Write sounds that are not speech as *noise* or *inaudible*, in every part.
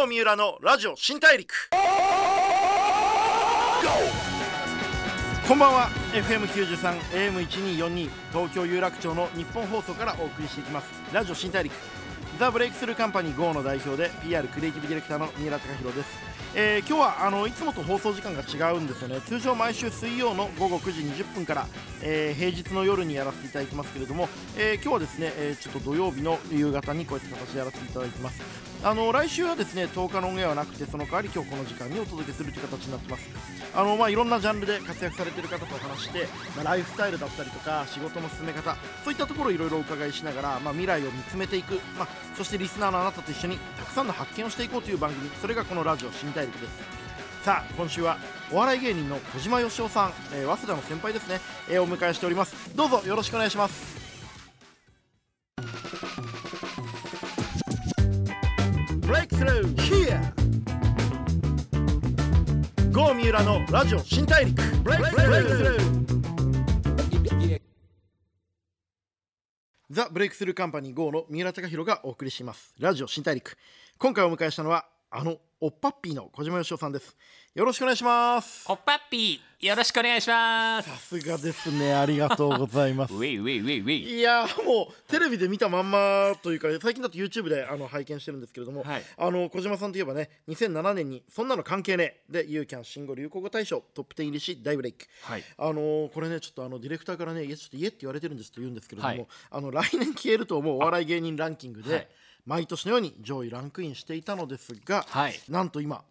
郷三浦のラジオ新大陸。こんばんは。FM93 AM1242 東京有楽町の日本放送からお送りしていきます。ラジオ新大陸。ザ・ブレイクスルーカンパニー GO の代表で PR クリエイティブディレクターの三浦貴大です、えー今日はあのいつもと放送時間が違うんですよね。通常毎週水曜の午後9時20分から、えー平日の夜にやらせていただいてますけれども、えー今日はですね、えちょっと土曜日の夕方にこうやって形でやらせていただいてます。あの来週はですね10日のオンエアはなくてその代わり今日この時間にお届けするという形になってます。あの、まあ、いろんなジャンルで活躍されている方とお話して、まあ、ライフスタイルだったりとか仕事の進め方そういったところをいろいろお伺いしながら、まあ、未来を見つめていく、まあ、そしてリスナーのあなたと一緒にたくさんの発見をしていこうという番組それがこのラジオ新大陸です。さあ今週はお笑い芸人の小島よしおさん、えー早稲田の先輩ですね、えーお迎えしております。どうぞよろしくお願いします。ブレイクスルー Here! 郷三浦のラジオ新大陸。ザ・ブレイクスルーカンパニー GO の三浦貴大がお送りします。ラジオ新大陸。今回お迎えしたのはあのおっぱっぴーの小島よしおさんです。よろしくお願いします。おっぱっぴーよろしくお願いします。さすがですね。ありがとうございます。ウェイウェイウェイウェイいやーもうテレビで見たまんまというか最近だと YouTube であの拝見してるんですけれども、はい。あの小島さんといえばね2007年に「そんなの関係ねえ」でユーキャン新語・流行語大賞トップ10入りし大ブレイク、はい。あのーこれねちょっとあのディレクターからね「いやちょっと言えって言われてるんです」と言うんですけれども、はい。あの来年消えると思うお笑い芸人ランキングで、はい。毎年のように上位ランクインしていたのですが、はい。なんと今はい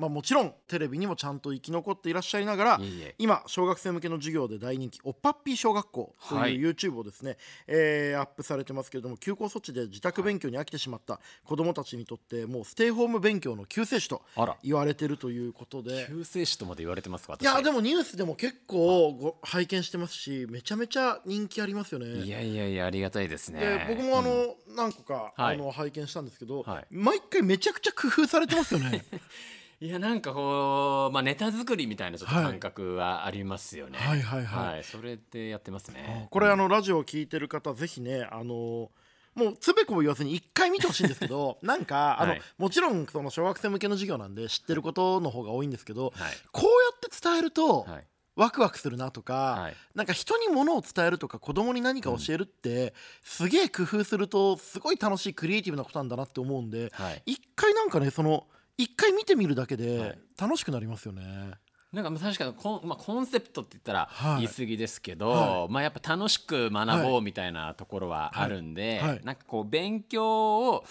まあ、もちろんテレビにもちゃんと生き残っていらっしゃいながら今小学生向けの授業で大人気おっぱっぴー小学校とはい。いう YouTube をですね、えーアップされてますけれども休校措置で自宅勉強に飽きてしまった子どもたちにとってもうステイホーム勉強の救世主と言われてるということで。救世主とまで言われてますか私いやでもニュースでも結構ご拝見してますしめちゃめちゃ人気ありますよね。いやいやいやありがたいですね。で僕もあの、うん。何個か、はい。あの拝見したんですけど、はい。毎回めちゃくちゃ工夫されてますよね。*laughs* いやなんかこうまあネタ作りみたいなちょっとはい。感覚はありますよね。はいはいはい。それでやってますね。これあのラジオを聞いてる方ぜひねあのもうつべこも言わずに一回見てほしいんですけど *laughs* なんかあの、はい。もちろんその小学生向けの授業なんで知ってることの方が多いんですけど、はい。こうやって伝えると、はい。ワクワクするなとか、はい。なんか人に物を伝えるとか子供に何か教えるって、すげえ工夫するとすごい楽しいクリエイティブなことなんだなって思うんで、はい。一回なんかねその一回見てみるだけはでい。楽しくなりますよね。なんかまあ確かにコン,、まあ、コンセプトって言ったらはい。言い過ぎですけど、はまあ、やっぱ楽しく学ぼうみたいなところはあるんで、はい。はいなんかこう勉強を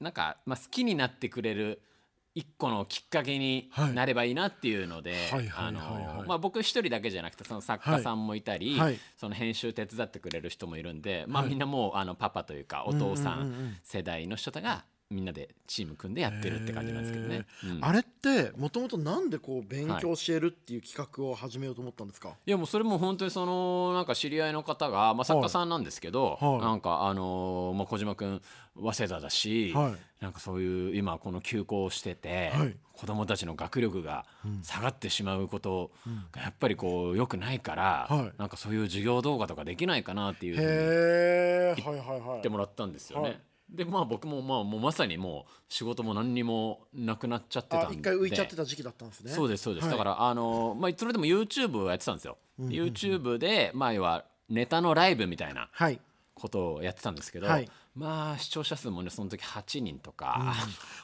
なんかまあ好きになってくれる一個のきっかけにはい。なればいいなっていうので僕一人だけじゃなくてその作家さんもいたり、はい。その編集手伝ってくれる人もいるんで、まあ、はい。みんなもうあのパパというかお父さん世代の人がみんなでチーム組んでやってるって感じなんですけどね。うん。あれってもともとなんでこう勉強教えるっていう企画を始めようと思ったんですか、いやもうそれも本当にそのなんか知り合いの方が、まあ、作家さんなんですけど、はい。なんかあのーまあ、小島君早稲田だし、はい。なんかそういう今この休校をしてて、はい。子供たちの学力が下がってしまうことがやっぱりこう良くないから、はい。なんかそういう授業動画とかできないかなっていうふうに言へえはいはいはい。ってもらったんですよね。はいでまあ僕もまあもうまさにもう仕事も何にもなくなっちゃってたんで。あ一回浮いちゃってた時期だったんですね。そうですそうです、はい。だからあのまあそれでも YouTube をやってたんですよ、YouTube でまあ要はネタのライブみたいなはい。ことをやってたんですけど、はい。まあ視聴者数もねその時8人とか、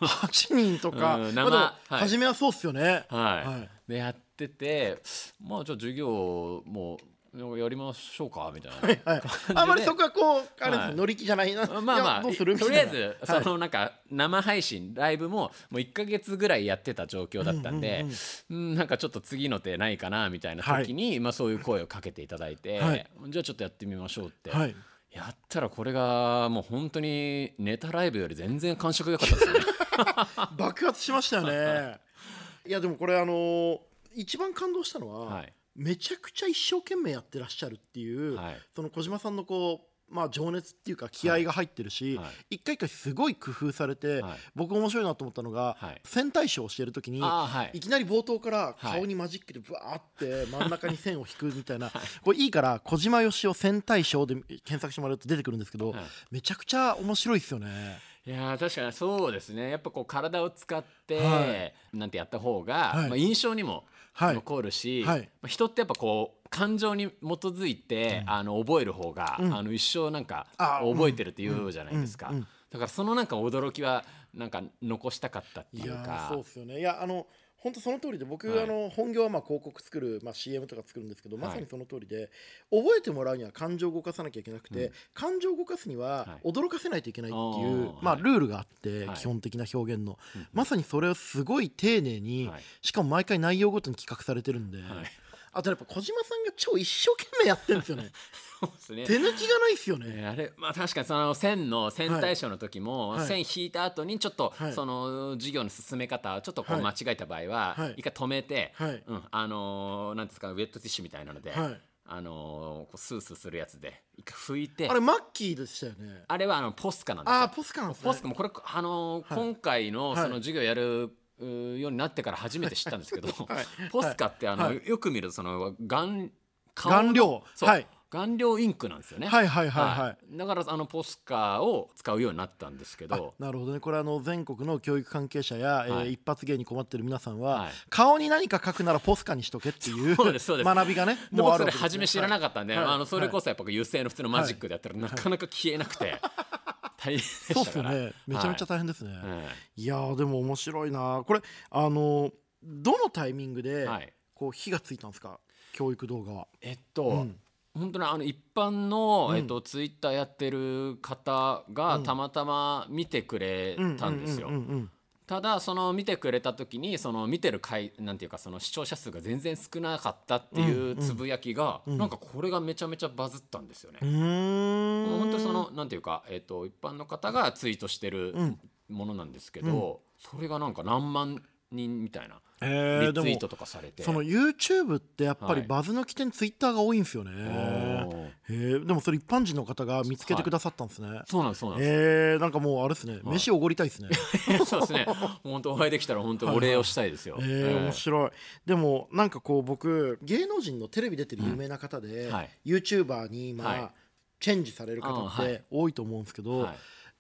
8人とか、うん *laughs* まあはい。初めはそうっすよね。はい、はい。でやっててまあじゃあ授業もうやりましょうかみたいな、はいあまりそこはこうはい乗り気じゃないなまあまあとりあえずはい。そのなんか生配信ライブももう1か月ぐらいやってた状況だったんで、うんなんかちょっと次の手ないかなみたいな時に、まあ、そういう声をかけていただいて、はい。じゃあちょっとやってみましょうって、はい。やったらこれがもう本当にネタライブより全然感触が良かったですよね。*laughs* 爆発しましたよね。いやでもこれあのー一番感動したのは、はいめちゃくちゃ一生懸命やってらっしゃるっていう、はい。その小島さんのこうまあ情熱っていうか気合が入ってるし、はい。一回一回すごい工夫されて、はい。僕面白いなと思ったのが、はい。線対称をしてる時に、い。いきなり冒頭からはい。顔にマジックでブワーって *laughs* 真ん中に線を引くみたいな、これいいから小島よしお線対称で検索してもらうと出てくるんですけど、はい。めちゃくちゃ面白いですよね。いいやー確かにそうですね。やっぱこう体を使って、はい。なんてやった方が、はい。まあ、印象にもはい。残るし、はい。まあ人ってやっぱこう感情に基づいて、あの覚える方が、うん。あの一生なんかあ覚えてるって言うじゃないですか、だからそのなんか驚きはなんか残したかったっていやーいうかそうですよね。いやあの本当その通りで僕、はい。あの本業はまあ広告作る、まあ、CM とか作るんですけど、はい。まさにその通りで覚えてもらうには感情を動かさなきゃいけなくて、うん。感情を動かすにははい。驚かせないといけないっていう、まあ、はい。ルールがあって、はい。基本的な表現の、うん。まさにそれをすごい丁寧に、はい。しかも毎回内容ごとに企画されてるんで、はい。あとやっぱ小島さんが超一生懸命やってるんですよねそうですね。手抜きがないですよね。えーあれまあ確かにその線の線対称の時も、はい。線引いた後にちょっと、はい。その授業の進め方をちょっとこうはい。間違えた場合は、はい。一回止めて、はい。うん、あのーなんですかウェットティッシュみたいなので、はい。あのーこうスースーするやつで一回拭いてあれマッキーでしたよね。あれはあのポスカなんですよ。ああポスカなんですね。ポスカもこれあのーはい。今回のはい。その授業やるうーようになってから初めて知ったんですけど、はい。ポスカってあの、はいよく見るその顔顔の顔料そう、はい顔料インクなんですよね。はいはいはいはい。だからあのポスカを使うようになったんですけあど、なるほどね。これあの全国の教育関係者や、えーはい。一発芸に困ってる皆さんは、はい。顔に何か書くならポスカにしとけっていう *laughs* 学びがねもうあるね。初め知らなかったんで、はい。あのそれこそやっぱ油性の普通のマジックでやったらなかなか消えなくて大変でそうっす。ね。めちゃめちゃ大変ですね、はい。い、やーでも面白いな。これあのどのタイミングで、はい。こう火がついたんですか？教育動画。はえっと、うん本当にあの一般の、うん。えっと、ツイッターやってる方がうん。たまたま見てくれたんですよ。ただその見てくれた時にその見てる回なんていうかその視聴者数が全然少なかったっていうつぶやきが、うん。なんかこれがめちゃめちゃバズったんですよね。本当にそのなんていうか、えっと一般の方がツイートしてるうん。ものなんですけど、それがなんか何万人みたいなえーでもリツイートとかされて、その YouTube ってやっぱりはい。バズの起点ツイッターが多いんですよね、おー。へーでもそれ一般人の方が見つけてくださったんですね、そうなんですそうなんです。えー、なんかもうあれですね、はい。飯おごりたいですね。*laughs* そうですね。本当お会いできたら本当お礼をしたいですよ。*laughs* えー、面白い。でもなんかこう僕芸能人のテレビ出てる有名な方で、うんはい。YouTuber に今、はい。チェンジされる方って多いと思うんですけど、はい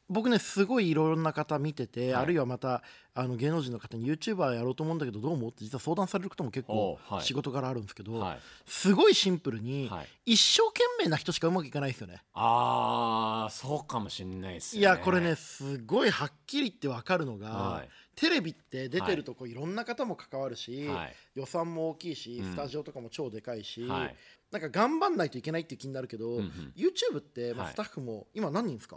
僕ねすごいいろんな方見てて、はい。あるいはまたあの芸能人の方に YouTuber やろうと思うんだけどどう思うって実は相談されることも結構仕事からあるんですけど、はい。すごいシンプルに、はい。一生懸命な人しかうまくいかないですよね。ああそうかもしれないですね。いやこれねすごいはっきり言って分かるのが、はい。テレビって出てるとこうい。ろんな方も関わるし、はい。予算も大きいしうん。スタジオとかも超でかいし、はい。なんか頑張んないといけないっていう気になるけど、うんうん。YouTube って、まあ、はい。スタッフも今何人ですか、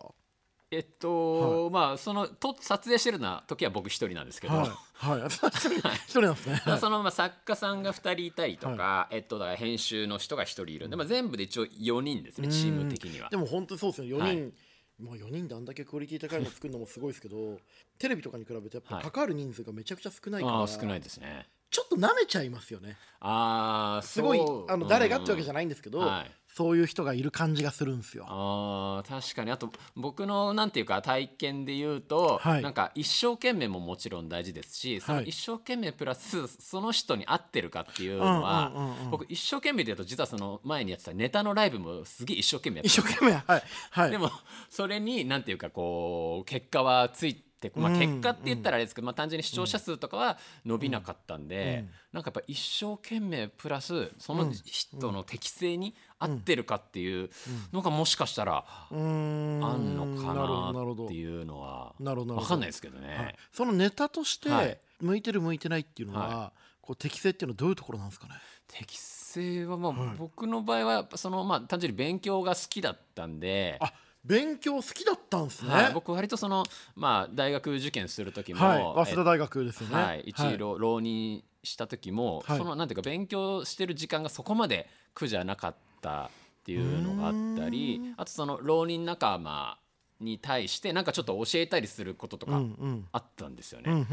えっと、まあそのと撮影してるのは時は僕一人なんですけど。はい。はい。*laughs* 一人一人なんですね。まあそのまあ作家さんが2人いたりとか、えっと、だから編集の人が1人いる。んで、まあ、全部で一応4人ですね。チーム的には。で。も本当にそうですよ。4人、はい。まあ、4人であんだけクオリティ高いの作るのもすごいですけどテレビとかに比べてやっぱはい。関わる人数がめちゃくちゃ少ないから、少ないですね。ちょっと舐めちゃいますよね。ああすごいあの誰がってわけじゃないんですけど、はい。そういう人がいる感じがするんですよ。あー確かに。あと僕のなんていうか体験で言うと、はい。なんか一生懸命ももちろん大事ですしそのはい。一生懸命プラスその人に合ってるかっていうのは、うんうんうんうん。僕一生懸命で言うと実はその前にやってたネタのライブもすげえ一生懸命やって一生懸命はい。はい。でもそれになんていうかこう結果はついてまあ、うん。結果って言ったらあれですけど、まあ、単純に視聴者数とかは伸びなかったんで、なんかやっぱ一生懸命プラスその人の適性に合ってるかっていうのがもしかしたらあんのかなっていうのは分かんないですけどね。はい、そのネタとして、はい。向いてる向いてないっていうのは、はこう適性っていうのはどういうところなんですかね？適性はまあ、はい。僕の場合はやっぱそのまあ単純に勉強が好きだったんで。あ勉強好きだったんですね、はい、僕割とそのまあ大学受験する時も、はい。早稲田大学ですよね。はい、一浪、浪人した時も、はい。そのなんていうか勉強してる時間がそこまで苦じゃなかったっていうのがあったりあとその浪人仲間に対してなんかちょっと教えたりすることとうんかうん。あったんですよね。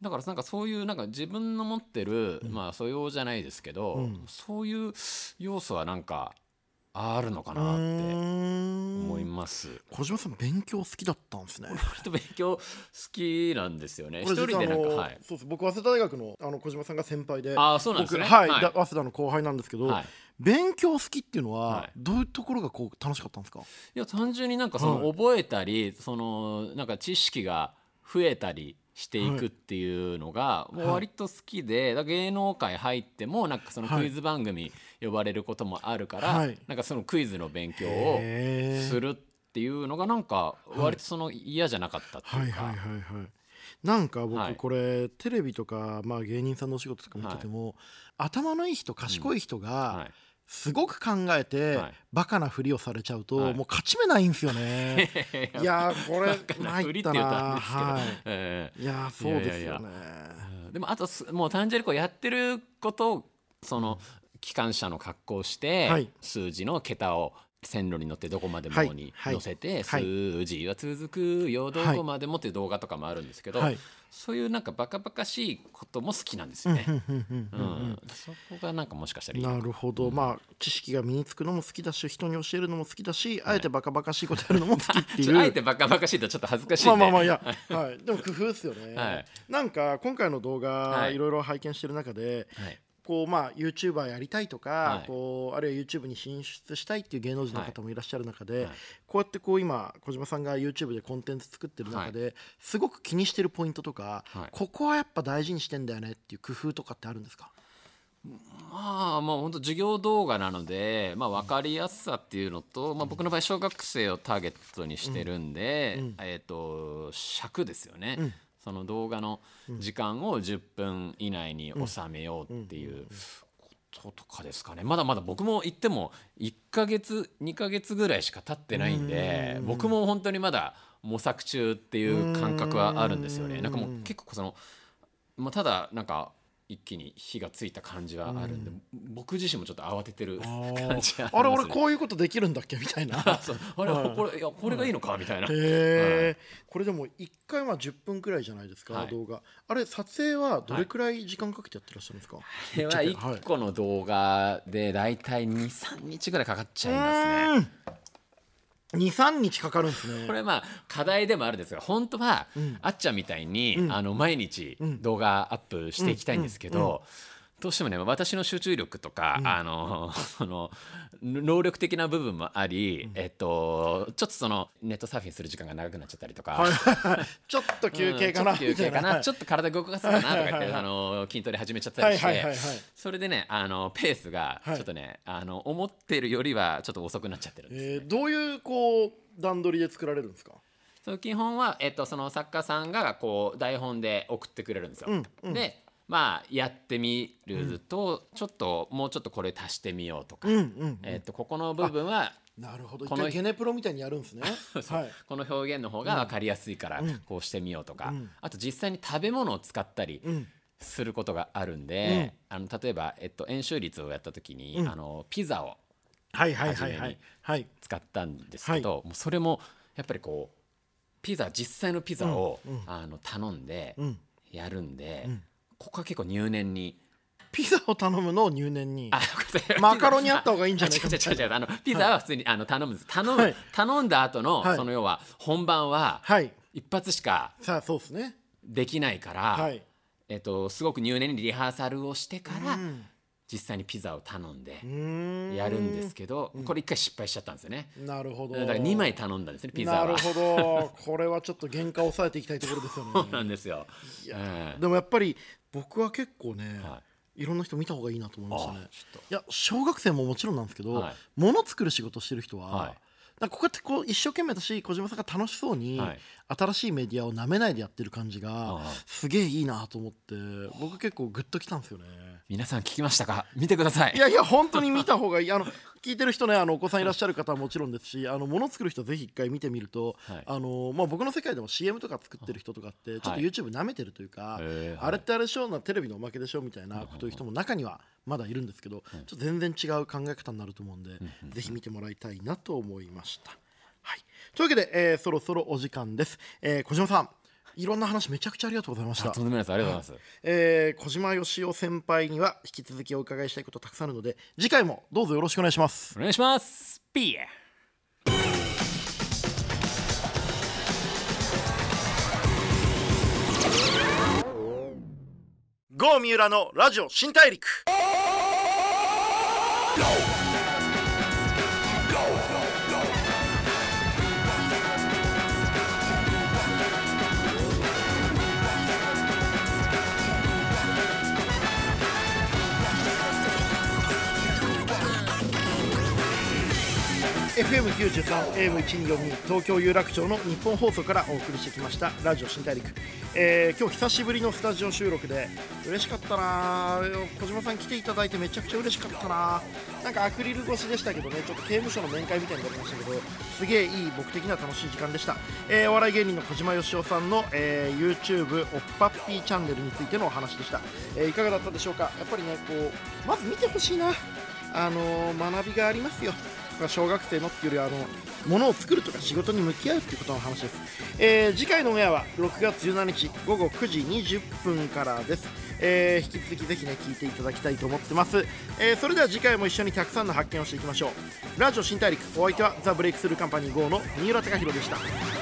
だからなんかそういうなんか自分の持ってる、まあ素養じゃないですけど、うん。そういう要素はなんかあるのかなって思います。小島さん勉強好きだったんですね割と勉強好きなんですよね。一人でなんか、実はい。そうです僕早稲田大学のあの小島さんが先輩でああ、そうなんですね。僕はい、はいだ早稲田の後輩なんですけど、はい勉強好きっていうのは、はいどういうところがこう楽しかったんですか？いや単純になんかそのはい覚えたり、そのなんか知識が増えたりしていくっていうのがもう割と好きで、だから芸能界入ってもなんかそのはい。クイズ番組呼ばれることもあるから、はい。なんかそのクイズの勉強をするっていうのがなんか割とその嫌じゃなかったってはいいうか、はいはいはいなんかはい。僕これ、テレビとか、まあ、芸人さんのお仕事とか見てても、頭のいい人賢い人がはいすごく考えて、はい。バカなふりをされちゃうと、はい。もう勝ち目ないんですよね。*laughs* いやーこれ参ったな。はええ。いいやーそうですよね。いやいやでもあとすもう単純にこうやってることをその機関車の格好をして、はい。数字の桁を線路に乗ってどこまではいもにはい乗せて、はい。数字は続くよどこまでもっていう動画とかもあるんですけど、はいそういうなんかバカバカしいことも好きなんですよね。そこがなんかもしかしたらいいのなかるほど、まあ知識が身につくのも好きだし人に教えるのも好きだし、あえてバカバカしいことやるのも好きっていう。*laughs* あえてバカバカしいとちょっと恥ずかしいまあまあまあいや、*laughs* はい、でも工夫ですよね、はい。なんか今回の動画、はい。い、ろいろ拝見してる中ではいこうまあ YouTuber やりたいとか、はい。こうあるいは YouTube に進出したいっていう芸能人の方もいらっしゃる中で、はい。こうやってこう今小島さんが YouTube でコンテンツ作ってる中で、すごく気にしてるポイントとか、はい。ここはやっぱ大事にしてんだよねっていう工夫とかってあるんですか？まあもう本当授業動画なので、まあ、分かりやすさっていうのと、まあ、僕の場合小学生をターゲットにしてるんで、うん。えっ、と尺ですよね、うんその動画の時間を10分以内に収めようっていうこととかですかね。まだまだ僕も言っても1ヶ月2ヶ月ぐらいしか経ってないんでうん僕も本当にまだ模索中っていう感覚はあるんですよね。うん。なんかもう結構そのまあ、ただなんか一気に火がついた感じはあるんで、僕自身もちょっと慌ててるあ感ーじはあれ俺うこういうことできるんだっけ？みたいな。*laughs* そう。あれ、はいこれいやこれがいいのか？みたいな、へえ、これでも1回は10分くらいじゃないですか、はい。動画。あれ撮影はどれくらい時間かけてやってらっしゃるんですか、これは1個の動画で大体23日ぐらいかかっちゃいますね。23日かかるんですね。これまあ課題でもあるんですが本当は、ん。あっちゃんみたいに、うん。あの毎日ん。動画アップしていきたいんですけど、どうしてもね私の集中力とか、あの *laughs* その能力的な部分もあり、えっとちょっとそのネットサーフィンする時間が長くなっちゃったりとか。はい。*laughs* ちょっと休憩かな、うんちょっと休憩かな、みちょっと体動かすかなとか言って、はいはいはいあの筋トレ始めちゃったりして、なはいはいはいはい。それでねあのペースがはい。ちょっとね、あの思ってるよりはちょっと遅くなっちゃってるんです、えーどういうこう段取りで作られるんですか？その基本は、えっと、その作家さんがこう台本で送ってくれるんですよ。うんうん。でまあやってみると、ちょっともうちょっとこれ足してみようとか、えっと、ここの部分はなるほど。一この回ゲネプロみたいにやるんですね。*laughs* はい。この表現の方が分かりやすいからこうしてみようとか、うん。あと実際に食べ物を使ったりうん。することがあるんで、あの例えば、えっと、円周率をやった時に、うん。あのピザをはいはいはいはい。初めにはい使ったんですけど、もうそれもやっぱりこうピザ実際のピザを、あの頼んでうん。やるんで、うんここは結構入念に。ピザを頼むのを入念に。あマカロニあった方がいいんじゃないか違う違う違う。あのピザは普通に、あの頼むんです。頼む、はい。頼んだ後の、はい。その要は本番ははい。一発しかさあそうですね。できないから、はい。えっと、すごく入念にリハーサルをしてから、うん実際にピザを頼んでやるんですけど、これ一回失敗しちゃったんですよね。なるほど。だから2枚頼んだんですねピザは。なるほど。これはちょっと原価を抑えていきたいところですよね。そうなんですよ。いやええでもやっぱり僕は結構ね、、はい。ろんな人見た方がいいなと思いましたね。いや小学生ももちろんなんですけど、はい。物作る仕事してる人は、はいこうやってこう一生懸命だし小島さんが楽しそうに、はい新しいメディアをなめないでやってる感じがすげえいいなと思って僕結構グッときたんですよね。皆さん聞きましたか？見てください。いやいや本当に見た方がいいあの聞いてる人ねあのお子さんいらっしゃる方はもちろんですしあの物作る人ぜひ一回見てみると、はい。あのまあ、僕の世界でも CM とか作ってる人とかってちょっと YouTube なめてるというか、へーあれってあれでしょうなテレビのおまけでしょみたいなこと人も中にはまだいるんですけど、ちょっと全然違う考え方になると思うんで、ぜひ見てもらいたいなと思いました。はい、というわけで、えーそろそろお時間です、えー小島さんいろんな話めちゃくちゃありがとうございました。あとんでもないです。ありがとうございます。えー小島よしお先輩には引き続きお伺いしたいことたくさんあるので次回もどうぞよろしくお願いします。お願いします。ピー郷三浦のラジオ新大陸 FM93、AM1242 東京有楽町の日本放送からお送りしてきましたラジオ新大陸、えー、今日久しぶりのスタジオ収録で嬉しかったな小島さん来ていただいてめちゃくちゃ嬉しかったななんかアクリル越しでしたけどねちょっと刑務所の面会みたいになりましたけどすげえいい僕的には楽しい時間でした、えー、お笑い芸人の小島よしおさんの、えー、YouTube おっぱっぴーチャンネルについてのお話でした、え、いかがだったでしょうか？やっぱりねこうまず見てほしいな。あの学びがありますよ。小学生のっていうよりはあの物を作るとか仕事に向き合うっていうことの話です、えー、次回のオンエアは6月17日午後9時20分からです、えー、引き続きぜひね聞いていただきたいと思ってます、えー、それでは次回も一緒にたくさんの発見をしていきましょう。ラジオ新大陸お相手はザ・ブレイクスルーカンパニー GO の三浦貴大でした。